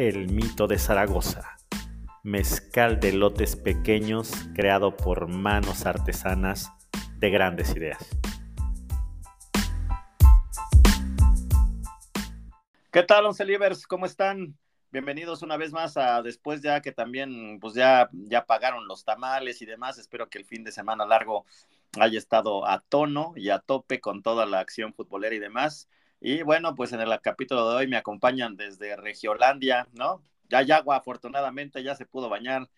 El mito de Zaragoza, mezcal de lotes pequeños creado por manos artesanas de grandes ideas. ¿Qué tal, Once Livers? ¿Cómo están? Bienvenidos una vez más a después ya que también pues ya, ya pagaron los tamales y demás. Espero que el fin de semana largo haya estado a tono y a tope con toda la acción futbolera y demás. Y bueno, pues en el capítulo de hoy me acompañan desde Regiolandia, ¿no? Ya hay agua, afortunadamente, ya se pudo bañar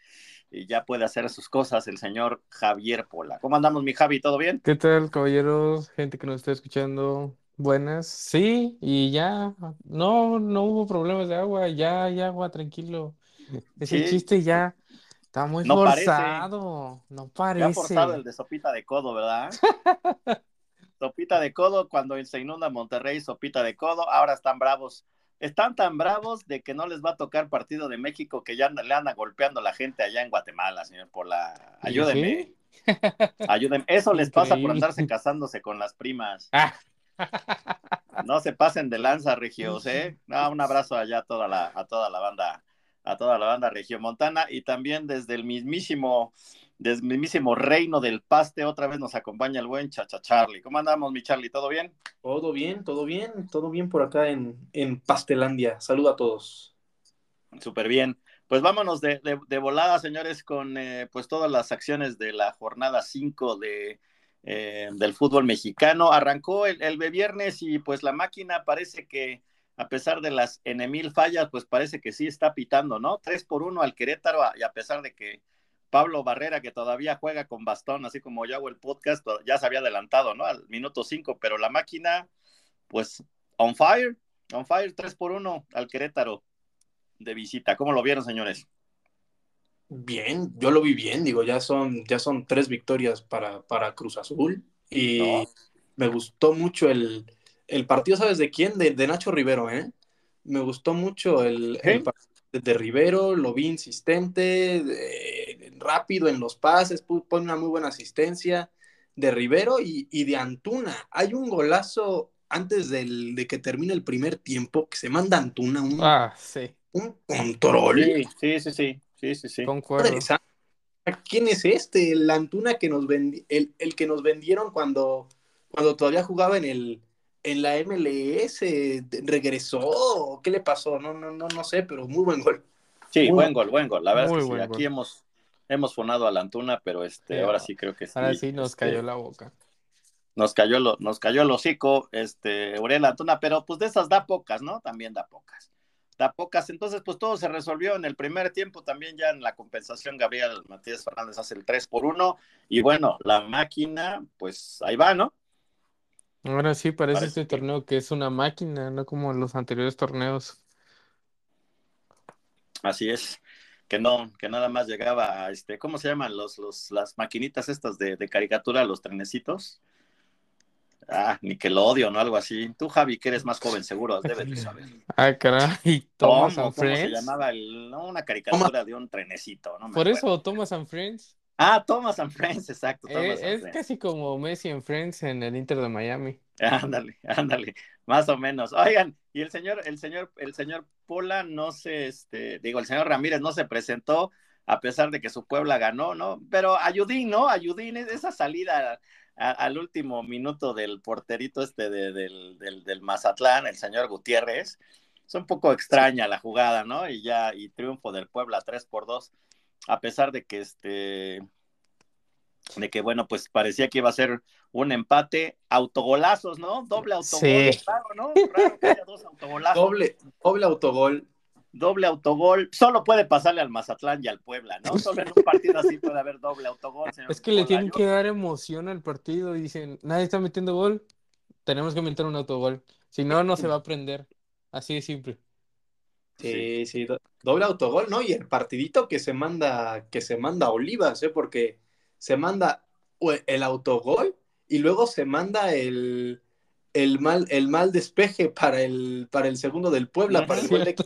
y ya puede hacer sus cosas el señor Javier Pola. ¿Cómo andamos, mi Javi? ¿Todo bien? ¿Qué tal, caballeros? Gente que nos está escuchando. Buenas. Sí, y ya, no, no hubo problemas de agua, ya hay agua, tranquilo. Ese Sí, chiste ya está muy no parece. forzado, no Me ha forzado parece. el de sopita de codo, ¿verdad? Sopita de codo, cuando se inunda Monterrey, sopita de codo, ahora están bravos. Están tan bravos de que no les va a tocar partido de México que ya le anda golpeando la gente allá en Guatemala, señor Pola. ¿Y Ayúdenme, sí? ayúdenme. Eso les pasa por andarse casándose con las primas. Ah. No se pasen de lanza, Regios, ¿eh? No, un abrazo allá a toda la, a toda la banda, a toda la banda regiomontana y también desde el mismísimo, desde mismísimo reino del paste, otra vez nos acompaña el buen Chacha Charlie. ¿Cómo andamos, mi Charlie? ¿Todo bien? Todo bien, todo bien, todo bien por acá en, en Pastelandia. Saludo a todos. Súper bien. Pues vámonos de, de, de volada, señores, con eh, pues todas las acciones de la jornada 5 de, eh, del fútbol mexicano. Arrancó el, el viernes y pues la máquina parece que a pesar de las enemil fallas, pues parece que sí está pitando, ¿no? 3 por 1 al Querétaro y a pesar de que Pablo Barrera, que todavía juega con bastón, así como yo hago el podcast, ya se había adelantado, ¿no? Al minuto 5, pero la máquina, pues, on fire, on fire, 3 por 1 al Querétaro de visita. ¿Cómo lo vieron, señores? Bien, yo lo vi bien, digo, ya son, ya son tres victorias para, para Cruz Azul y No. me gustó mucho el, el partido, ¿sabes de quién? De, de Nacho Rivero, ¿eh? Me gustó mucho el, el partido de Rivero, lo vi insistente, de- rápido en los pases, pone una muy buena asistencia de Rivero y, y de Antuna. Hay un golazo antes del, de que termine el primer tiempo que se manda Antuna un, Ah, sí, un control. Sí, sí, sí, sí, sí, sí, sí. concuerdo. ¿Quién es este? El Antuna que nos vendi- el, el que nos vendieron cuando, cuando todavía jugaba en el en la MLS, regresó, ¿qué le pasó? No, no, no, no sé, pero muy buen gol. Sí, Muy buen gol, buen gol. La verdad Muy es que sí, aquí gol. hemos, hemos fonado a la Antuna, pero este, Sí, ahora- sí creo que sí. Ahora sí nos este, cayó la boca. nos cayó lo, nos cayó el hocico, este, Uriel Antuna, pero pues de esas da pocas, ¿no? También da pocas. Da pocas. Entonces, pues todo se resolvió en el primer tiempo, también ya en la compensación, Gabriel Matías Fernández hace el 3 por 1 y bueno, la máquina, pues ahí va, ¿no? Ahora sí parece Parece este que- torneo que es una máquina, no como los anteriores torneos. Así es. Que no, que nada más llegaba a este, ¿cómo se llaman los, los, las maquinitas estas de, de caricatura, los trenecitos? Ah, Nickelodeon o algo así. Tú, Javi, que eres más joven, seguro, debes de saber. Ah, caray, ¿Cómo, Thomas and cómo se Friends. llamaba? El, no, una caricatura de un trenecito, no me Por acuerdo. eso, Thomas and Friends. Ah, Thomas and Friends, exacto. Eh, and es Friends. casi como Messi en Friends en el Inter de Miami. Ándale, ándale, más o menos. Oigan, y el señor, el señor, el señor Pola no se, este, digo, el señor Ramírez no se presentó a pesar de que su Puebla ganó, ¿no? Pero Ayudín, ¿no? Ayudín, esa salida a- al último minuto del porterito este de- del, del, del Mazatlán, el señor Gutiérrez, es un poco extraña la jugada, ¿no? Y ya, y triunfo del Puebla 3 por 2, a pesar de que este, de que bueno, pues parecía que iba a ser un empate, autogolazos, ¿no? Doble autogol, Sí. raro, ¿no? Raro que haya dos autogolazos. Doble, doble autogol. Doble autogol, solo puede pasarle al Mazatlán y al Puebla, ¿no? Solo en un partido así puede haber doble autogol, señor Es que le tienen que dar emoción al partido y dicen, nadie está metiendo gol, tenemos que meter un autogol. Si no, no se va a prender. Así de simple. Sí, sí, do- doble autogol, ¿no? Y el partidito que se manda, que se manda Olivas, ¿eh? Porque se manda el autogol y luego se manda el, el mal, el mal despeje para el, para el segundo del Puebla, para el gol de.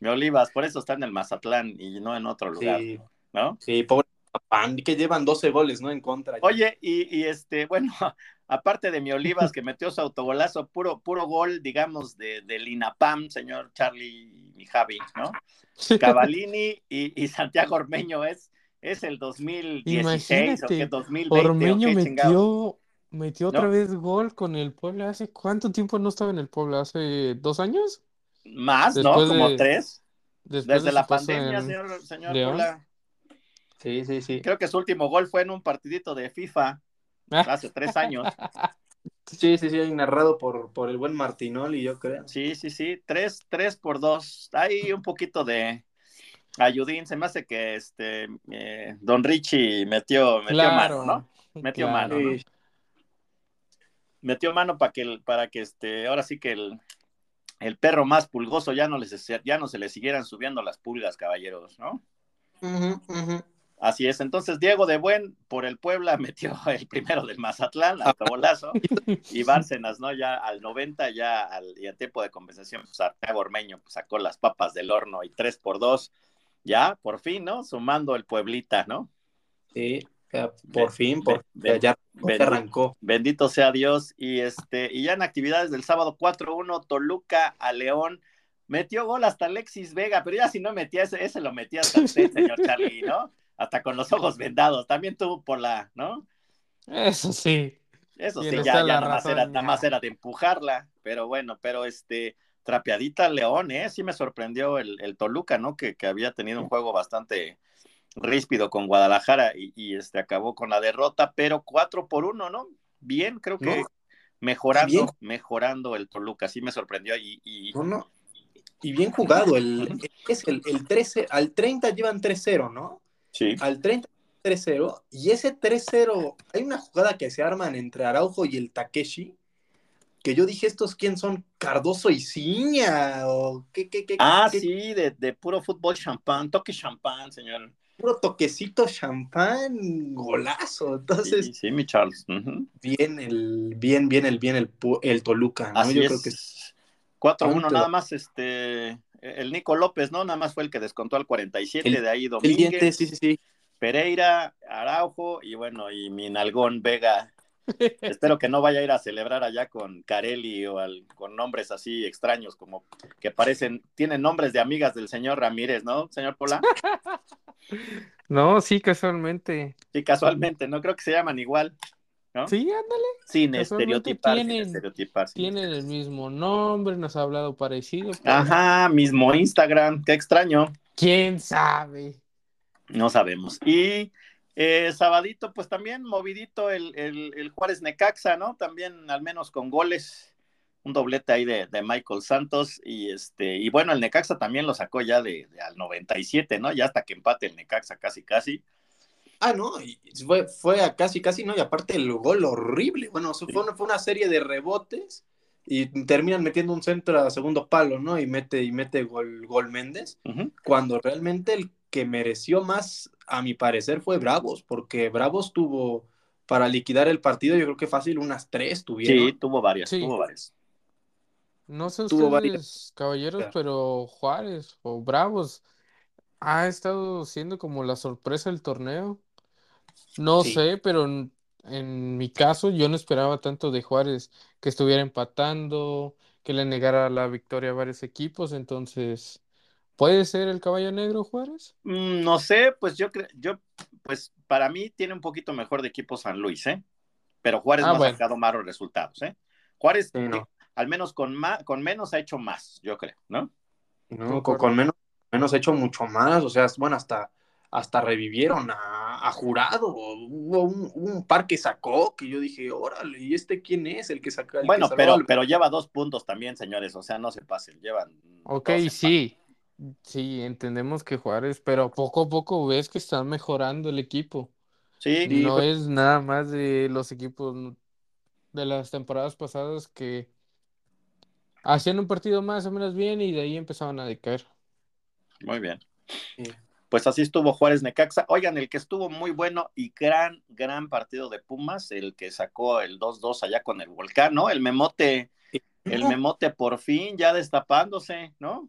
Mi Olivas, por eso está en el Mazatlán y no en otro lugar, Sí, ¿no? sí, pobre que llevan 12 goles, ¿no? En contra. Oye, y, y este, bueno, aparte de mi Olivas que metió su autogolazo, puro, puro gol, digamos, de, del INAPAM, señor Charlie y Javi, ¿no? Cavalini y, y Santiago Ormeño es, es el 2016 o qué Imagínate, 2020 o Ormeño chingado. metió, metió otra ¿No? vez gol con el Puebla. ¿Hace cuánto tiempo no estaba en el Puebla? ¿Hace dos años? Más, ¿no? Como de- tres. Desde de la pandemia, en señor, señor. Sí, sí, sí. Creo que su último gol fue en un partidito de FIFA hace tres años. Sí, sí, sí, narrado por, por el buen Martinoli, yo creo. Sí, sí, sí, tres, tres por dos. Hay un poquito de ayudín. Se me hace que este eh, Don Richie metió, metió mano, ¿no? Metió claro. mano, Metió mano para que, el- para que este, ahora sí que el, el perro más pulgoso ya no, les, ya no se le siguieran subiendo las pulgas, caballeros, ¿no? Ujú, ujú. Así es. Entonces, Diego de Buen por el Puebla metió el primero del Mazatlán, autogolazo. y Bárcenas, ¿no? Ya al 90, ya al, y tiempo de compensación, pues Santiago Ormeño pues, sacó las papas del horno y 3 por 2. Ya, por fin, ¿no? Sumando el Pueblita, ¿no? Sí, por fin, por, ya, arrancó. Bendito sea Dios. Y este, y ya en actividades del sábado 4-1, Toluca a León. Metió gol hasta Alexis Vega, pero ya si no metía ese, ese lo metía hasta usted, señor Charlie, ¿no? Hasta con los ojos vendados. También tuvo por la, ¿no? Eso sí. Eso sí, ya, ya nada más era, nada más era de empujarla, pero bueno, pero este, trapeadita León, ¿eh? Sí me sorprendió el, el Toluca, ¿no? Que, que había tenido un juego bastante ríspido con Guadalajara y, y, este acabó con la derrota, pero cuatro por uno, ¿no? Bien, creo que No. mejorando, Bien. mejorando el Toluca, sí me sorprendió y, y No, no. Y bien jugado. El, es el, el 13, al 30 llevan 3-0, ¿no? Sí, Al 30 3-0. Y ese 3-0, hay una jugada que se arman entre Araujo y el Takeshi. Que yo dije, ¿estos quién son? ¿Cardoso y Ciña? ¿O qué, qué, qué? Ah, qué sí, de, de puro fútbol champán, toque champán, señor. Puro toquecito champán, golazo. Entonces, Sí, sí, mi Charles. ujú. bien el, bien, bien el, bien el, el Toluca, ¿no? Así yo es. creo que 4-1 Tanto. nada más, este, el Nico López, ¿no? Nada más fue el que descontó al 47, El- de ahí el Domínguez, diente, sí, sí, sí. Pereira, Araujo y bueno, y mi nalgón Vega. Espero que no vaya a ir a celebrar allá con Carelli o al- con nombres así extraños, como que parecen, tienen nombres de amigas del señor Ramírez, ¿no, señor Pola? No, sí, casualmente. Sí, casualmente, ¿no? Creo que se llaman igual, ¿no? Sí, ándale. Sin estereotipar, sin tienen- estereotipar. sin Tienen el mismo nombre, nos ha hablado parecido. pero Ajá, mismo Instagram, qué extraño. ¿Quién sabe? No sabemos. Y eh, sabadito, pues también movidito el, el, el Juárez Necaxa, ¿no? También al menos con goles, un doblete ahí de, de Michael Santos y este, y bueno, el Necaxa también lo sacó ya de, de al 97, ¿no? Ya hasta que empate el Necaxa casi casi. Ah, no, y fue, fue a casi, casi, ¿no? Y aparte el gol horrible. Bueno, fue, una, fue una serie de rebotes y terminan metiendo un centro a segundo palo, ¿no? Y mete, y mete gol, gol Méndez, cuando realmente el que mereció más, a mi parecer, fue Bravos, porque Bravos tuvo, para liquidar el partido, yo creo que fácil unas tres tuvieron. Sí, tuvo varias, Sí. tuvo varias. No sé Tuvo ustedes, varias- caballeros, Claro. pero Juárez o Bravos ha estado siendo como la sorpresa del torneo. No Sí. sé, pero en, en mi caso yo no esperaba tanto de Juárez que estuviera empatando, que le negara la victoria a varios equipos, entonces ¿puede ser el caballo negro Juárez? Mm, No sé, pues yo creo, yo, pues para mí tiene un poquito mejor de equipo San Luis, ¿eh? Pero Juárez Ah, no ha sacado malos resultados, ¿eh? Juárez, Sí, no. al menos con, más, con menos ha hecho más, yo creo, ¿no? No, con, con menos, menos hecho mucho más, o sea, bueno, hasta, hasta revivieron a, a Jurado, hubo un, un par que sacó, que yo dije, órale, ¿y este quién es? El que saca el Bueno, pero, al- pero lleva dos puntos también, señores, o sea, no se pasen, llevan. Ok, sí, sí, entendemos que Juárez, pero poco a poco ves que están mejorando el equipo. Sí, No pues- es nada más de los equipos de las temporadas pasadas que hacían un partido más o menos bien y de ahí empezaban a decaer. Muy bien. Sí. Pues así estuvo Juárez Necaxa. Oigan, el que estuvo muy bueno y gran, gran partido de Pumas, el que sacó el 2-2 allá con el Volcán, ¿no? El Memote, el Memote por fin ya destapándose, ¿no?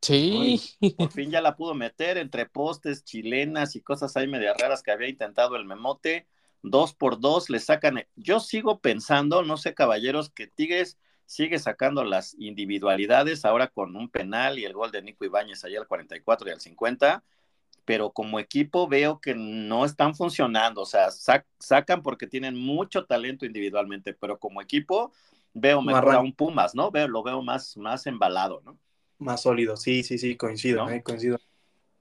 Sí. Por fin ya la pudo meter entre postes, chilenas y cosas ahí media raras que había intentado el Memote. Dos por dos le sacan. Yo sigo pensando, no sé, caballeros, que Tigres sigue sacando las individualidades ahora con un penal y el gol de Nico Ibáñez allá al 44 y al 50 pero como equipo veo que no están funcionando, o sea, sac sacan porque tienen mucho talento individualmente, pero como equipo veo mejor Marran. a un Pumas, ¿no? Veo, lo veo más, más embalado, ¿no? Más sólido, sí, sí, sí, coincido, ¿no? eh, coincido.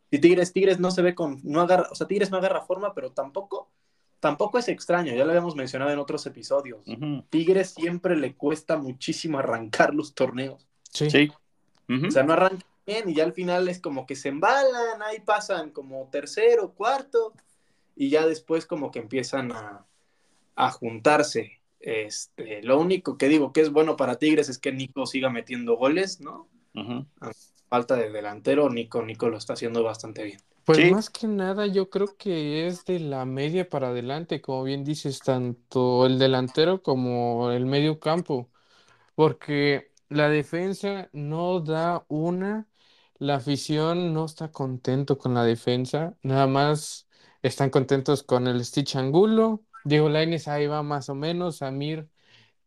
Y Tigres, Tigres no se ve con, no agarra, o sea, Tigres no agarra forma, pero tampoco, tampoco es extraño, ya lo habíamos mencionado en otros episodios. Uh -huh. Tigres siempre le cuesta muchísimo arrancar los torneos. Sí. sí. Uh -huh. O sea, no arranca bien y ya al final es como que se embalan, ahí pasan como tercero, cuarto y ya después como que empiezan a, a juntarse. Este, lo único que digo que es bueno para Tigres es que Nico siga metiendo goles, ¿no? Uh -huh. A falta de delantero, Nico, Nico lo está haciendo bastante bien. Pues sí. más que nada yo creo que es de la media para adelante, como bien dices, tanto el delantero como el medio campo, porque la defensa no da una la afición no está contento con la defensa, nada más están contentos con el Stitch Angulo. Diego Lainez ahí va más o menos. Samir,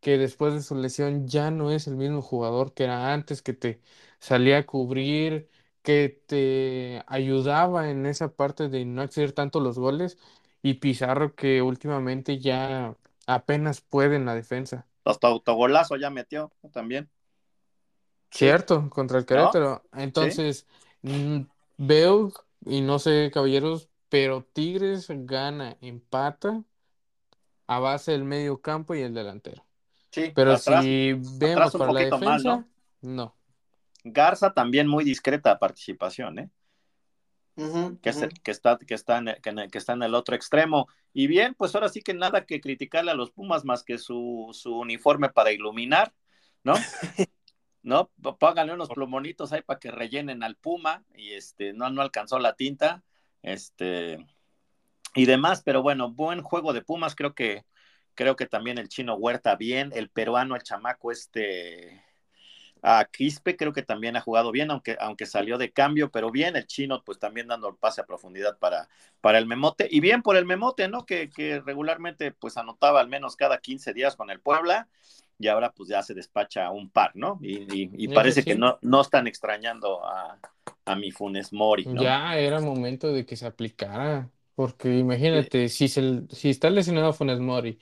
que después de su lesión ya no es el mismo jugador que era antes, que te salía a cubrir, que te ayudaba en esa parte de no acceder tanto los goles. Y Pizarro, que últimamente ya apenas puede en la defensa. Hasta autogolazo ya metió también. Cierto, contra el Querétaro. Entonces, ¿Sí? veo, y no sé, caballeros, pero Tigres gana, empata a base del medio campo y el delantero. Sí, pero atrás, si vemos para la defensa, mal, ¿no? no. Garza también muy discreta participación, ¿eh? Uh -huh, que, uh -huh. que, está, que, está en, que, que, está en el otro extremo. Y bien, pues ahora sí que nada que criticarle a los Pumas más que su, su uniforme para iluminar, ¿no? ¿no? Pónganle unos plumonitos ahí para que rellenen al Puma y este, no, no alcanzó la tinta, este, y demás, pero bueno, buen juego de Pumas, creo que, creo que también el chino Huerta bien, el peruano, el chamaco este, a Quispe creo que también ha jugado bien, aunque, aunque salió de cambio, pero bien, el chino pues también dando el pase a profundidad para, para el Memote, y bien por el Memote, ¿no? Que, que regularmente pues anotaba al menos cada 15 días con el Puebla, y ahora pues ya se despacha un par, ¿no? Y, y, y parece sí. que no, no están extrañando a, a mi Funes Mori. ¿no? Ya era momento de que se aplicara, porque imagínate, sí. si, se, si está lesionado Funes Mori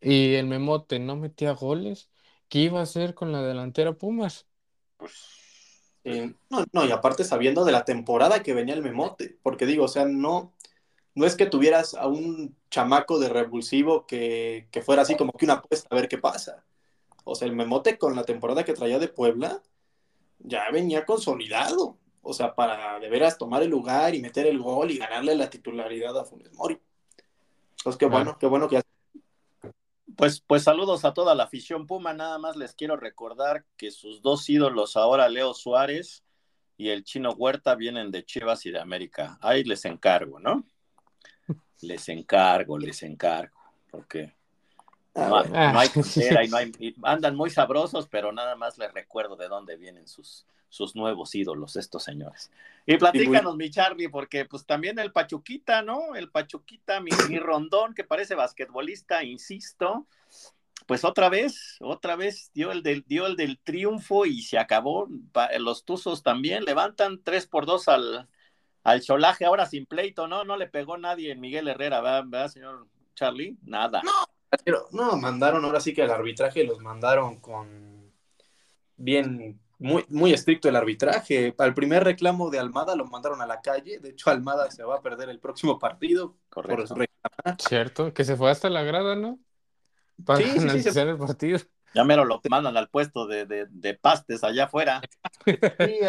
y el Memote no metía goles, ¿qué iba a hacer con la delantera Pumas? Pues eh, no, no, y aparte sabiendo de la temporada que venía el Memote, porque digo, o sea, no, no es que tuvieras a un chamaco de revulsivo que, que fuera así como que una apuesta a ver qué pasa. O sea, el Memote con la temporada que traía de Puebla ya venía consolidado. O sea, para de veras tomar el lugar y meter el gol y ganarle la titularidad a Funes Mori. Pues qué bueno, ah. qué bueno que pues, pues saludos a toda la afición Puma. Nada más les quiero recordar que sus dos ídolos ahora, Leo Suárez y el chino Huerta, vienen de Chivas y de América. Ahí les encargo, ¿no? Les encargo, les encargo. Porque no, no hay cantera y no hay, y andan muy sabrosos, pero nada más les recuerdo de dónde vienen sus, sus nuevos ídolos, estos señores. Y platícanos, mi Charlie, porque pues también el Pachuquita, ¿no? El Pachuquita, mi, mi rondón, que parece basquetbolista, insisto, pues otra vez, otra vez dio el del, dio el del triunfo y se acabó. Los Tuzos también levantan 3 por 2 al, al Cholaje, ahora sin pleito, ¿no? No le pegó nadie en Miguel Herrera, ¿verdad, ¿verdad señor Charlie? Nada. No no, mandaron ahora sí que el arbitraje los mandaron con bien, muy, muy estricto el arbitraje. Para el primer reclamo de Almada lo mandaron a la calle. De hecho, Almada se va a perder el próximo partido. Correcto. Por Cierto, que se fue hasta la grada, ¿no? Para sí, analizar sí, sí, el partido. Ya mero lo mandan al puesto de, de, de pastes allá afuera. Sí,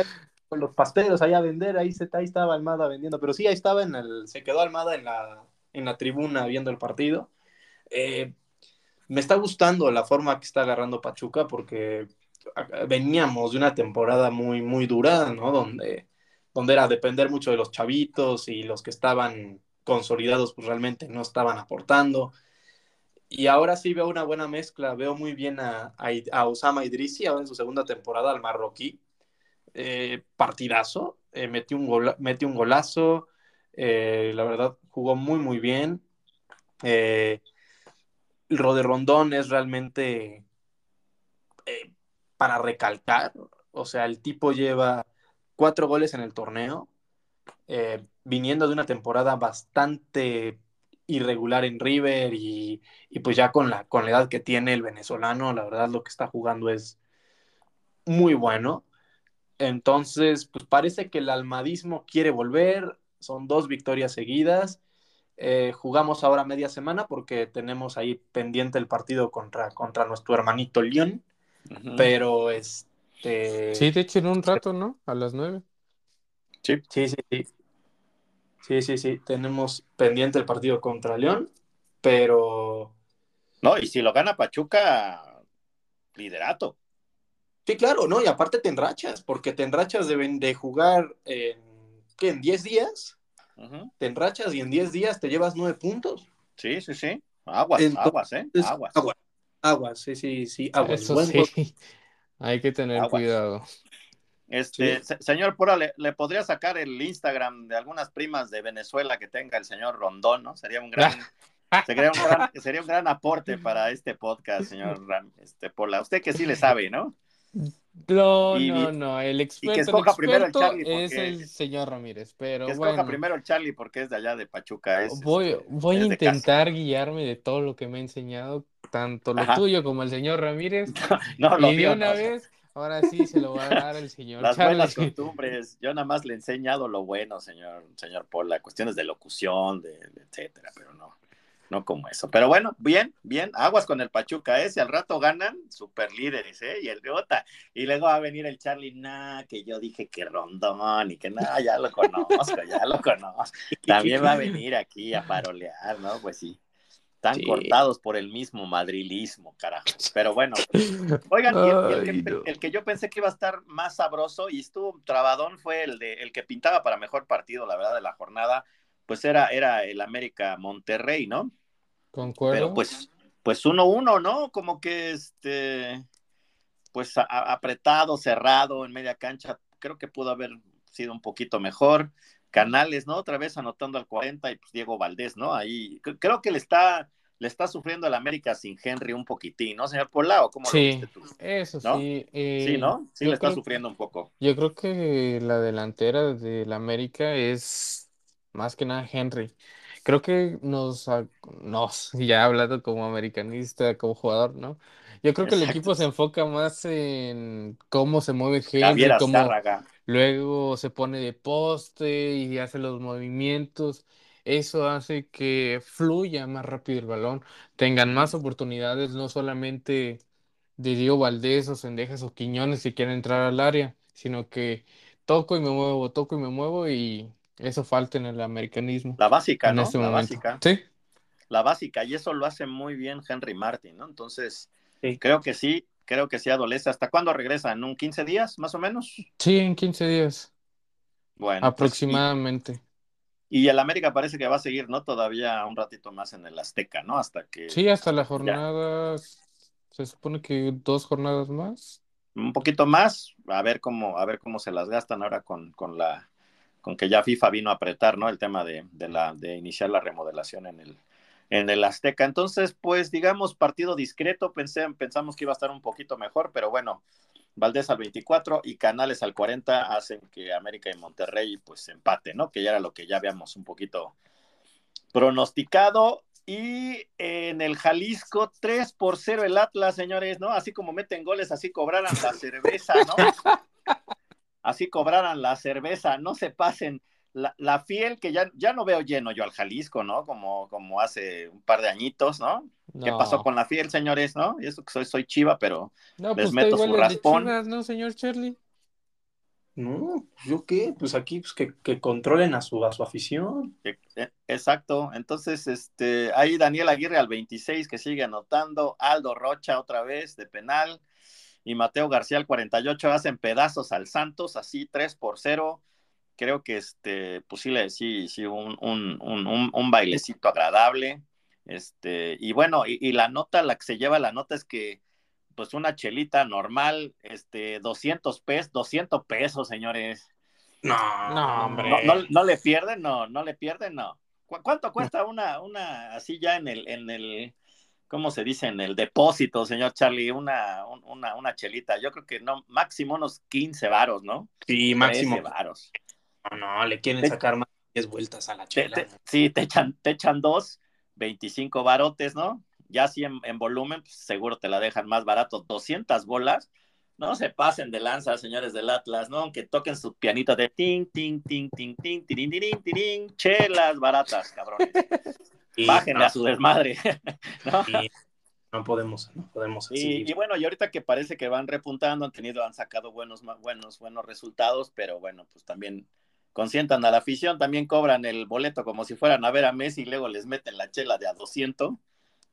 con los pasteros allá a vender, ahí, se, ahí estaba Almada vendiendo. Pero sí, ahí estaba en el, se quedó Almada en la, en la tribuna viendo el partido eh, me está gustando la forma que está agarrando Pachuca porque veníamos de una temporada muy, muy dura, ¿no? Donde, donde era depender mucho de los chavitos y los que estaban consolidados, pues realmente no estaban aportando. Y ahora sí veo una buena mezcla, veo muy bien a, Osama Idrisi, ahora en su segunda temporada al marroquí. Eh, partidazo, eh, metió, un golazo, la verdad jugó muy, muy bien. Eh, Rode Rondón es realmente para recalcar, o sea, el tipo lleva cuatro goles en el torneo, viniendo de una temporada bastante irregular en River y, pues ya con la, con la edad que tiene el venezolano, la verdad lo que está jugando es muy bueno. Entonces, pues parece que el almadismo quiere volver, son dos victorias seguidas. Eh, jugamos ahora media semana porque tenemos ahí pendiente el partido contra, contra nuestro hermanito León, pero este... Sí, de hecho en un rato, ¿no? A las nueve. Sí. Sí, sí, sí. Sí, sí, sí. Tenemos pendiente el partido contra León, pero. No, y si lo gana Pachuca, liderato. Sí, claro, ¿no? Y aparte te enrachas, porque te enrachas de, de jugar en, ¿qué? ¿En 10 días? Te enrachas y en 10 días te llevas 9 puntos. Sí, sí, sí. Aguas, aguas, ¿eh? Aguas. Aguas, sí, sí, sí. Aguas. Eso sí. Hay que tener cuidado. Este, señor Pura, ¿le, podría sacar el Instagram de algunas primas de Venezuela que tenga el señor Rondón, ¿no? Sería un gran, sería un gran, sería un gran aporte para este podcast, señor este, Pola. Usted que sí le sabe, ¿no? No, no, no, el experto, que escoja primero el Charlie es el señor Ramírez, pero que escoja primero el Charlie porque es de allá de Pachuca. voy este, voy a intentar guiarme de todo lo que me ha enseñado, tanto lo tuyo como el señor Ramírez. No, y de una vez Ahora sí se lo va a dar el señor Las buenas costumbres. Yo nada más le he enseñado lo bueno, señor, señor Pola, cuestiones de locución, de, etcétera, pero no, no como eso. Pero bueno, bien, bien, aguas con el Pachuca, ¿eh? Si al rato ganan, super líderes, ¿eh? Y el Gota. Y luego va a venir el Charlie, nah, que yo dije que Rondón y que nada, ya lo conozco, ya lo conozco. También va a venir aquí a parolear, ¿no? Pues sí. Están cortados por el mismo madrilismo, carajo. Pero bueno, oigan, el, que, yo pensé que iba a estar más sabroso y estuvo trabadón fue el de el que pintaba para mejor partido, la verdad, de la jornada, pues era, era el América Monterrey, ¿no? Concuerdo. Pero pues, pues uno uno, ¿no? Como que este, pues apretado, cerrado en media cancha, creo que pudo haber sido un poquito mejor. Canales, ¿no? Otra vez anotando al 40 y pues Diego Valdés, ¿no? Ahí creo que le está le está sufriendo el América sin Henry un poquitín, ¿no, señor Polao? ¿Cómo sí, lo viste tú? Eso sí. Eh, sí, ¿no? Sí le está sufriendo un poco. Yo creo que la delantera del América es más que nada Henry. Creo que nos, nos ya hablado como americanista, como jugador, ¿no? Yo creo que el equipo se enfoca más en cómo se mueve Henry, cómo luego se pone de poste y hace los movimientos. Eso hace que fluya más rápido el balón, tengan más oportunidades, no solamente de Diego Valdés o Sendejas o Quiñones si quieren entrar al área, sino que toco y me muevo, toco y me muevo y eso falta en el americanismo. La básica, ¿no? Este la básica. Sí. La básica, y eso lo hace muy bien Henry Martin, ¿no? Entonces, creo que sí, creo que sí adolece. ¿Hasta cuándo regresa? ¿En un 15 días, más o menos? Sí, en 15 días. Bueno. Pues, Aproximadamente. y, el América parece que va a seguir, ¿no? Todavía un ratito más en el Azteca, ¿no? Hasta que. Sí, hasta la jornada. Se supone que dos jornadas más. Un poquito más, a ver cómo, a ver cómo se las gastan ahora con, con la, con que ya FIFA vino a apretar, ¿no? El tema de, de la, de iniciar la remodelación en el, en el Azteca. Entonces, pues digamos, partido discreto, pensé, pensamos que iba a estar un poquito mejor, pero bueno, Valdés al 24 y Canales al 40 hacen que América y Monterrey pues empate, ¿no? Que ya era lo que ya habíamos un poquito pronosticado. Y en el Jalisco, 3 por 0 el Atlas, señores, ¿no? Así como meten goles, así cobraran la cerveza, ¿no? Así cobraran la cerveza, no se pasen la, fiel, que ya, ya no veo lleno yo al Jalisco, ¿no? Como, como hace un par de añitos, ¿no? ¿Qué pasó con la fiel, señores, no? Y eso que soy, soy chiva, pero les pues meto su raspón. ¿no, señor Charlie? No, ¿yo qué? Pues aquí pues, que, controlen a su, a su afición. E, exacto. Entonces, este, ahí Daniel Aguirre al 26 que sigue anotando, Aldo Rocha otra vez de penal. Y Mateo García al 48 hacen pedazos al Santos, así 3 por 0. Creo que este, pues sí, sí, sí un, un, un, un bailecito agradable. Este, y bueno, y, y, la nota, la que se lleva la nota es que, pues una chelita normal, este, 200 pesos, 200 pesos, señores. No, No, hombre. No, no, no le pierden, no, no le pierden, no. ¿Cu- ¿Cuánto cuesta una, una así ya en el, en el, ¿cómo se dice? En el depósito, señor Charlie, una, un- una, una chelita. Yo creo que no, máximo unos 15 varos, ¿no? Sí, máximo. 13 varos. No, no, le quieren Te- sacar más de 10 vueltas a la Te- chela. te- sí, te echan, te echan dos, 25 barotes, ¿no? Ya si en, en volumen, pues seguro te la dejan más barato, 200 bolas. No se pasen de lanza, señores del Atlas, ¿no? Aunque toquen su pianito de ting, ting, ting, ting, ting, tirin, tirin, tirin, chelas baratas, cabrones. Y- Bájenle no, a su desmadre, ¿no? y no podemos, no podemos. Y, y bueno, y ahorita que parece que van repuntando, han tenido, han sacado buenos, buenos, buenos resultados, pero bueno, pues también consientan a la afición, también cobran el boleto como si fueran a ver a Messi y luego les meten la chela de a 200.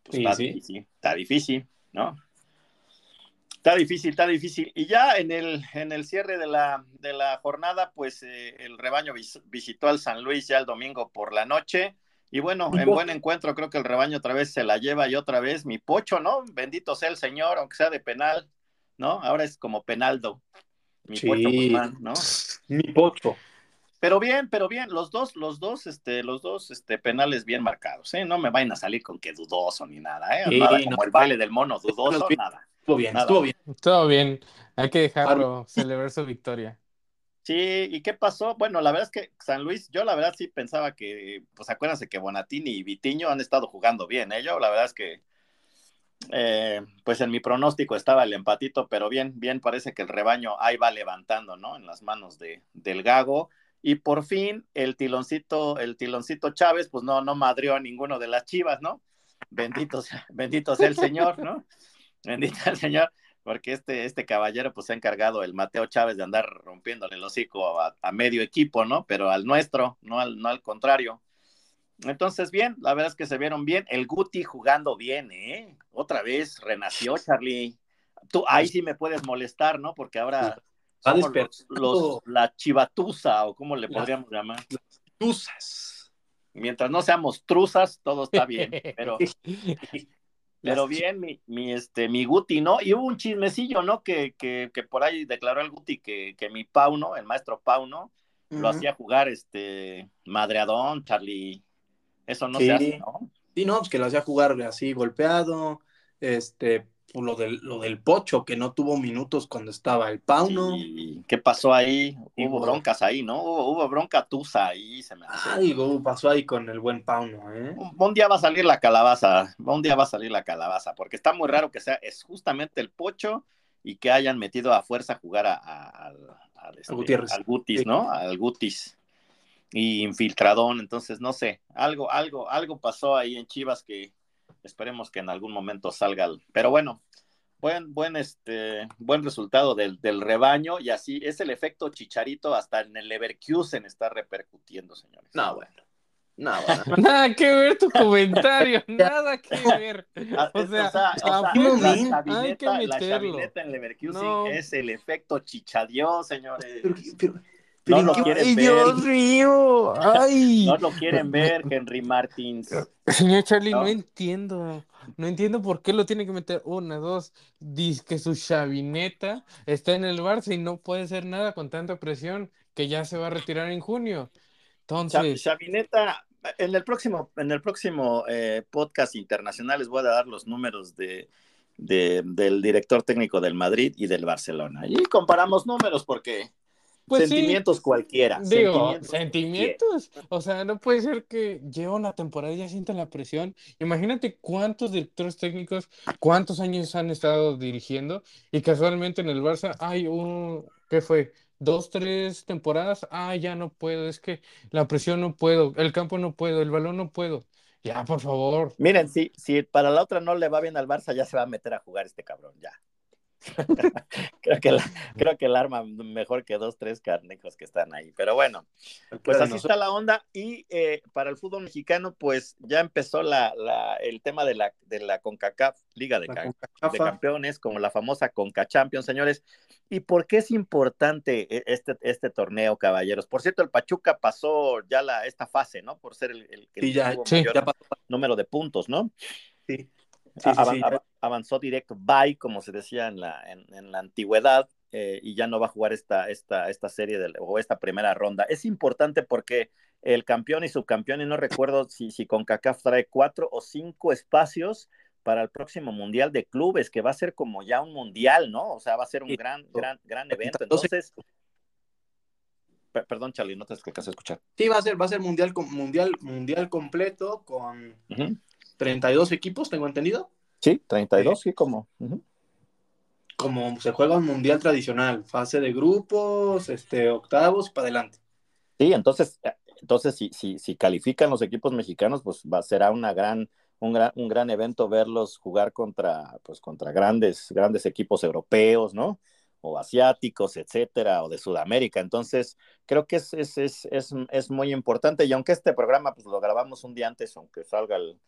Pues Sí, está sí. difícil, está difícil, ¿no? Está difícil, está difícil. Y ya en el, en el cierre de la, de la jornada, pues eh, el rebaño vis- visitó al San Luis ya el domingo por la noche. Y bueno, en buen encuentro, creo que el rebaño otra vez se la lleva y otra vez mi pocho, ¿no? Bendito sea el Señor, aunque sea de penal, ¿no? Ahora es como penaldo. Mi Sí. pocho Guzmán, ¿no? Mi pocho. Pero bien, pero bien, los dos, los dos, este, los dos, este, penales bien marcados, ¿eh? No me vayan a salir con que dudoso ni nada, ¿eh? Sí, nada como no. el baile del mono, dudoso, nada. Estuvo bien, Nada. estuvo bien. Todo bien. Hay que dejarlo celebrar su victoria. Sí, ¿y qué pasó? Bueno, la verdad es que San Luis, yo la verdad sí pensaba que, pues acuérdense que Bonatini y Vitiño han estado jugando bien, ¿eh? Yo la verdad es que, eh, pues en mi pronóstico estaba el empatito, pero bien, bien parece que el rebaño ahí va levantando, ¿no? En las manos de, del Gago. Y por fin el tiloncito, el tiloncito Chávez, pues no, no madrió a ninguno de las chivas, ¿no? Bendito bendito sea el Señor, ¿no? Bendito sea el Señor porque este, este caballero pues se ha encargado el Mateo Chávez de andar rompiéndole el hocico a, a medio equipo, ¿no? Pero al nuestro, no al, no al contrario. Entonces, bien, la verdad es que se vieron bien. El Guti jugando bien, ¿eh? Otra vez renació, Charlie. Tú ahí sí me puedes molestar, ¿no? Porque ahora somos los, la chivatusa o como le La- podríamos llamar. Tuzas. Mientras no seamos truzas, todo está bien. Pero Pero bien, mi, mi, este, mi Guti, ¿no? Y hubo un chismecillo, ¿no? Que, que, que por ahí declaró el Guti que, que mi Pau, ¿no? El maestro Pau, ¿no? Lo hacía jugar, este, madreadón, Charlie. Eso no Sí. se hace, ¿no? Sí, no, pues que lo hacía jugar así golpeado. Este, lo del, lo del Pocho, que no tuvo minutos cuando estaba el Pauno. Sí, ¿Qué pasó ahí? Hubo broncas ahí, ¿no? Hubo, hubo bronca tusa ahí, se me hace. Algo pasó ahí con el buen Pauno, ¿eh? Un, un día va a salir la calabaza, un día va a salir la calabaza, porque está muy raro que sea, es justamente el pocho y que hayan metido a fuerza a jugar a, este, Gutiérrez. al Gutis. ¿no? Al Gutis y infiltradón, entonces no sé, algo, algo, algo pasó ahí en Chivas que esperemos que en algún momento salga, el- pero bueno, buen, buen, este, buen resultado del, del rebaño y así es el efecto chicharito hasta en el Leverkusen está repercutiendo, señores. No, bueno. No, bueno. Nada que ver tu comentario, nada que ver. Ah, O sea, o sea, o la chavineta, hay que la chavineta en Leverkusen No. es el efecto chichadió, señores. Pero, pero, No pero ¿en lo quieren Ay, ver. Dios mío. Ay. No lo quieren ver, Henry Martins. Señor Charlie, no. No. entiendo. No entiendo por qué lo tiene que meter una, dos. Dice que su chavineta está en el Barça y no puede hacer nada con tanta presión que ya se va a retirar en junio. Entonces, Chavineta, en el próximo, en el próximo eh, podcast internacional les voy a dar los números de, de- del director técnico del Madrid y del Barcelona. Y comparamos números porque pues sí, sentimientos cualquiera. digo, sentimientos sentimientos. O sea, no puede ser que lleva una temporada y ya sientan la presión. Imagínate cuántos directores técnicos, cuántos años han estado dirigiendo y casualmente en el Barça hay un, ¿qué fue? Dos, tres temporadas. Ah, ya no puedo, es que la presión no puedo, el campo no puedo, el balón no puedo. Ya, por favor. Miren, si, si para la otra no le va bien al Barça, ya se va a meter a jugar este cabrón, ya. creo, que creo que el arma mejor que dos, tres carnejos que están ahí. Pero bueno, pues así está la onda. Y eh, para el fútbol mexicano, pues ya empezó la, el tema de la, de la CONCACAF, Liga de, de Campeones, como la famosa CONCA Champions, señores. ¿Y por qué es importante e, este, este torneo, caballeros? Por cierto, el Pachuca pasó ya la, esta fase, ¿no? Por ser el, que mayor número de puntos, ¿no? Sí avanzó directo, bye, como se decía en la, en, la antigüedad, eh, y ya no va a jugar esta, esta, esta serie de, o esta primera ronda. Es importante porque el campeón y subcampeón, y no recuerdo si, si con CACAF trae cuatro o cinco espacios para el próximo Mundial de Clubes, que va a ser como ya un mundial, ¿no? O sea, va a ser un gran, gran, gran evento. Entonces, perdón, Charlie, no te alcanzas a escuchar. Sí, va a ser, va a ser mundial, mundial, mundial completo con 32 equipos, tengo entendido. Sí, 32, sí, como. Como se juega un mundial tradicional, fase de grupos, este, octavos para adelante. Sí, entonces, eh, entonces si, si, si califican los equipos mexicanos, pues va, será una gran, un gran, un gran evento verlos jugar contra, pues, contra grandes, grandes equipos europeos, ¿no? o asiáticos, etcétera, o de Sudamérica. Entonces, creo que es, es, es, es, muy importante. Y aunque este programa pues, lo grabamos un día antes, aunque salga el,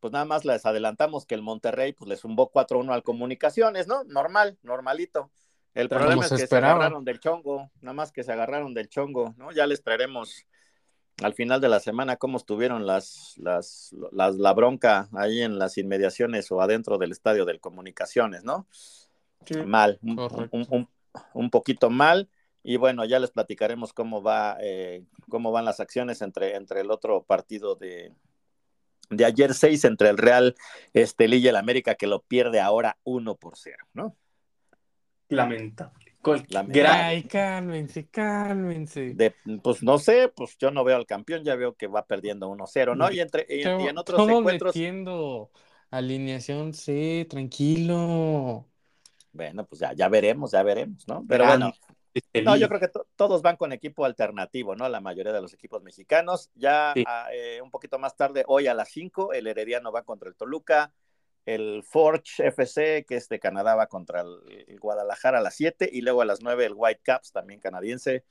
pues nada más les adelantamos que el Monterrey pues le zumbó 4-1 al Comunicaciones, ¿no? Normal, normalito. El problema es que se agarraron del chongo, nada más que se agarraron del chongo, ¿no? Ya les traeremos al final de la semana cómo estuvieron las, las, la bronca ahí en las inmediaciones o adentro del estadio del Comunicaciones, ¿no? mal, un, un, poquito mal. Y bueno, ya les platicaremos cómo va, eh, cómo van las acciones entre, entre el otro partido de, de ayer 6 entre el Real Estelí y el América, que lo pierde ahora 1 por 0, ¿no? Lamentable. Ay, cálmense, cálmense. pues no sé, pues yo no veo al campeón, ya veo que va perdiendo 1-0, ¿no? Y, entre, y, en otros encuentros. metiendo alineación C, tranquilo. Bueno, pues ya, ya veremos, ya veremos, ¿no? Pero bueno, no, yo creo que todos van con equipo alternativo, ¿no? La mayoría de los equipos mexicanos. Ya ah, eh, un poquito más tarde, hoy a las 5, el Herediano va contra el Toluca, el Forge FC, que es de Canadá, va contra el, Guadalajara a las 7, y luego a las 9 el White Caps, también canadiense,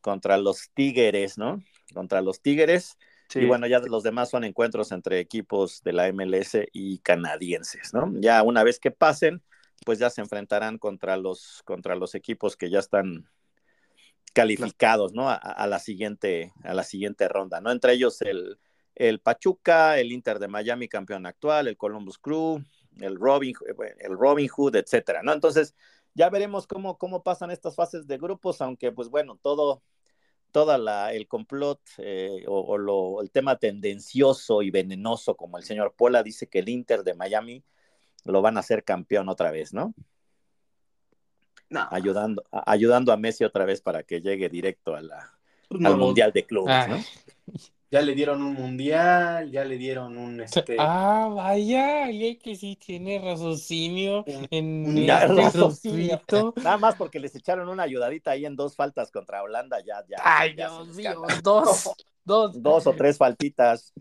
contra los Tigres, ¿no? Contra los Tigres. Y bueno, ya los demás son encuentros entre equipos de la MLS y canadienses, ¿no? Ya una vez que pasen, pues ya se enfrentarán contra los, contra los equipos que ya están calificados, ¿no? A, la siguiente, a la siguiente ronda, ¿no? Entre ellos el, el Pachuca, el Inter de Miami, campeón actual, el Columbus Crew, el Robin, eh, el Robin Hood, etcétera, ¿no? Entonces, ya veremos cómo, cómo pasan estas fases de grupos, aunque, pues bueno, todo, toda la, el complot eh, o, lo, el tema tendencioso y venenoso, como el señor Pola dice que el Inter de Miami lo van a hacer campeón otra vez, ¿no? No. Ayudando, ayudando a Messi otra vez para que llegue directo a la, al Mundial de Clubes, ¿no? Ya le dieron un mundial, ya le dieron un este. Ah, vaya, y que sí tiene raciocinio en este Nada más porque les echaron una ayudadita ahí en dos faltas contra Holanda, ya, ya. Ay, Dios mío, dos, dos. Dos o tres faltitas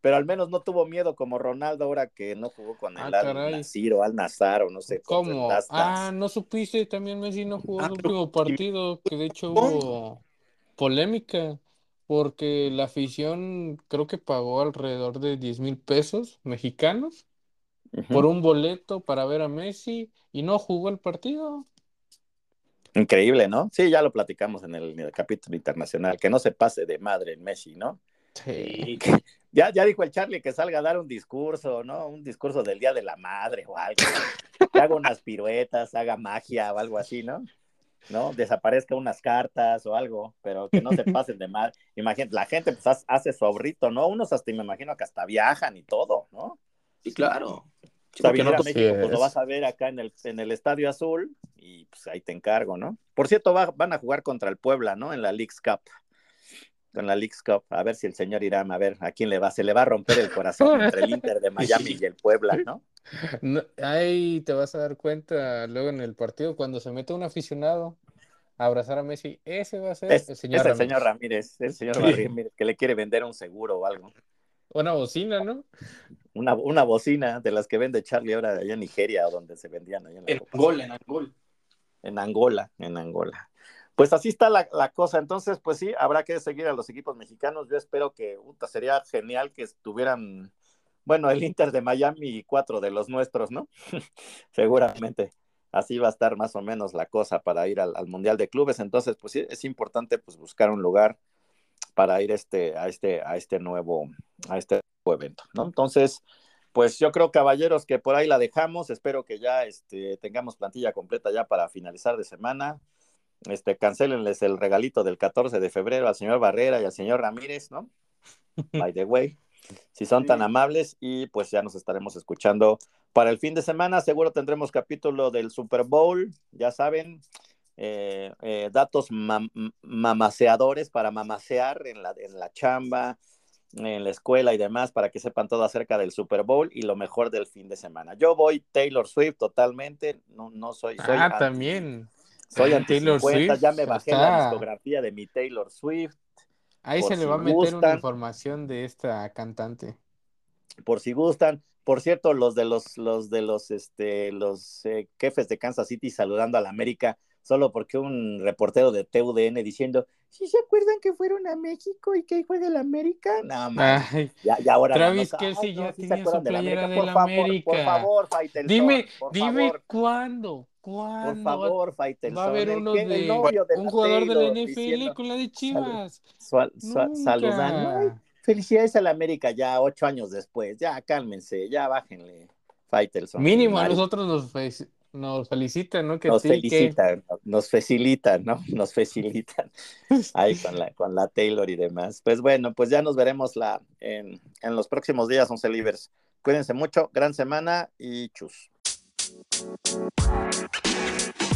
pero al menos no tuvo miedo como Ronaldo ahora que no jugó con el ah, Al Nasir o Al Nazar o no sé. ¿Cómo? Ah, no supiste, también Messi no jugó ah, el último partido, que de hecho hubo polémica, porque la afición creo que pagó alrededor de 10 mil pesos mexicanos por un boleto para ver a Messi y no jugó el partido. Increíble, ¿no? Sí, ya lo platicamos en el, en el capítulo internacional, que no se pase de madre en Messi, ¿no? Sí. Ya, ya dijo el Charlie que salga a dar un discurso, ¿no? Un discurso del Día de la Madre o algo. Que haga unas piruetas, haga magia o algo así, ¿no? ¿no? Desaparezca unas cartas o algo, pero que no se pasen de mal. Imagínate, la gente pues hace su ahorrito, ¿no? Unos hasta me imagino que hasta viajan y todo, ¿no? Sí, claro. O sea, no, México, pues lo vas a ver acá en el, en el Estadio Azul y pues ahí te encargo, ¿no? Por cierto, van a jugar contra el Puebla, ¿no? En la League's Cup con la League's Cup, a ver si el señor Irán, a ver a quién le va, se le va a romper el corazón entre el Inter de Miami y el Puebla, ¿no? ahí te vas a dar cuenta luego en el partido cuando se mete un aficionado a abrazar a Messi, ese va a ser el señor, es el señor Ramírez, el señor Ramírez que le quiere vender un seguro o algo. Una bocina, ¿no? una, una bocina de las que vende Charlie ahora allá en Nigeria, donde se vendían allá en, Angola, en Angola. En Angola, en Angola. Pues así está la, cosa. Entonces, pues sí, habrá que seguir a los equipos mexicanos. Yo espero que sería genial que estuvieran, bueno, el Inter de Miami y cuatro de los nuestros, ¿no? Seguramente así va a estar más o menos la cosa para ir al, Mundial de Clubes. Entonces, pues sí, es importante pues buscar un lugar para ir este, a, este, a este nuevo, a este nuevo evento, ¿no? Entonces, pues yo creo, caballeros, que por ahí la dejamos. Espero que ya este, tengamos plantilla completa ya para finalizar de semana este, cancelenles el regalito del 14 de febrero al señor Barrera y al señor Ramírez, ¿no? By the way, si son tan amables y pues ya nos estaremos escuchando para el fin de semana. Seguro tendremos capítulo del Super Bowl, ya saben, eh, eh, datos mamaseadores para mamasear en la, en la chamba, en la escuela y demás para que sepan todo acerca del Super Bowl y lo mejor del fin de semana. Yo voy Taylor Swift totalmente, no, no soy... soy ah, también. Soy anti Taylor Swift, ya me bajé la discografía de mi Taylor Swift. Ahí se le va a meter una información de esta cantante. Por si gustan. Por cierto, los de los, los de los, este, los eh, jefes de Kansas City saludando a la América, solo porque un reportero de TUDN diciendo, si se acuerdan que fueron a México y que juega la América? No, más. Ya, ya ahora Travis Kelsey ya tenía su playera de la América. Por favor, por Dime, dime cuándo. Por favor, Faitelson. Va a haber uno de, un jugador de la NFL con la de Chivas. saludando. felicidades a la América ya ocho años después. Ya cálmense, ya bájenle. Faitelson. Mínimo a nosotros nos, nos felicitan, ¿no? Que nos felicitan, nos facilitan, ¿no? Nos facilitan ahí con la, con la Taylor y demás. Pues bueno, pues ya nos veremos la, en, en los próximos días, 11 Livers. Cuídense mucho, gran semana y chus. Thank you.